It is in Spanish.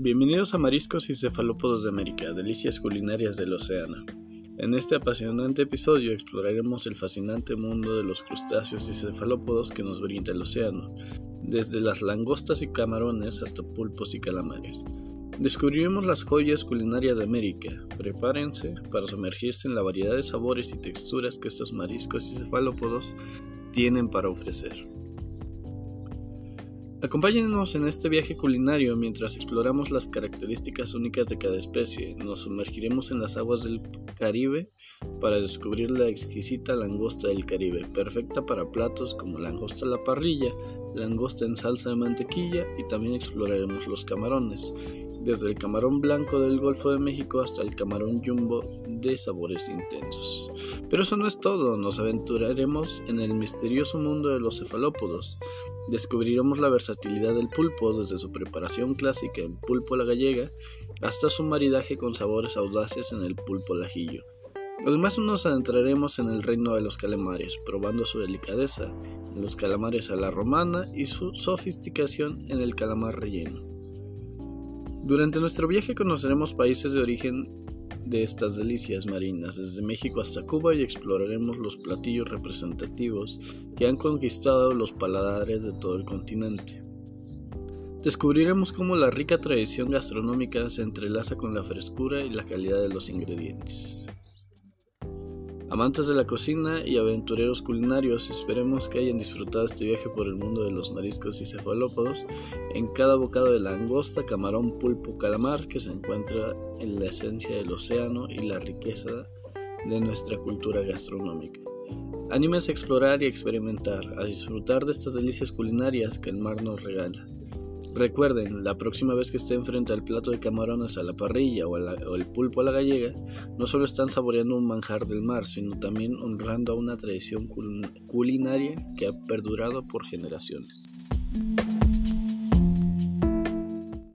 Bienvenidos a Mariscos y Cefalópodos de América, delicias culinarias del océano. En este apasionante episodio exploraremos el fascinante mundo de los crustáceos y cefalópodos que nos brinda el océano, desde las langostas y camarones hasta pulpos y calamares. Descubriremos las joyas culinarias de América. Prepárense para sumergirse en la variedad de sabores y texturas que estos mariscos y cefalópodos tienen para ofrecer. Acompáñenos en este viaje culinario mientras exploramos las características únicas de cada especie. Nos sumergiremos en las aguas del Caribe para descubrir la exquisita langosta del Caribe, perfecta para platos como langosta a la parrilla, langosta en salsa de mantequilla y también exploraremos los camarones, desde el camarón blanco del Golfo de México hasta el camarón jumbo de sabores intensos. Pero eso no es todo, nos aventuraremos en el misterioso mundo de los cefalópodos. Descubriremos la versatilidad del pulpo desde su preparación clásica en pulpo la gallega hasta su maridaje con sabores audaces en el pulpo al ajillo. Además nos adentraremos en el reino de los calamares, probando su delicadeza en los calamares a la romana y su sofisticación en el calamar relleno. Durante nuestro viaje conoceremos países de origen de estas delicias marinas desde México hasta Cuba y exploraremos los platillos representativos que han conquistado los paladares de todo el continente. Descubriremos cómo la rica tradición gastronómica se entrelaza con la frescura y la calidad de los ingredientes. Amantes de la cocina y aventureros culinarios, esperemos que hayan disfrutado este viaje por el mundo de los mariscos y cefalópodos en cada bocado de langosta, camarón, pulpo, calamar que se encuentra en la esencia del océano y la riqueza de nuestra cultura gastronómica. Anímense a explorar y experimentar, a disfrutar de estas delicias culinarias que el mar nos regala. Recuerden, la próxima vez que estén frente al plato de camarones a la parrilla o, el pulpo a la gallega, no solo están saboreando un manjar del mar, sino también honrando a una tradición culinaria que ha perdurado por generaciones.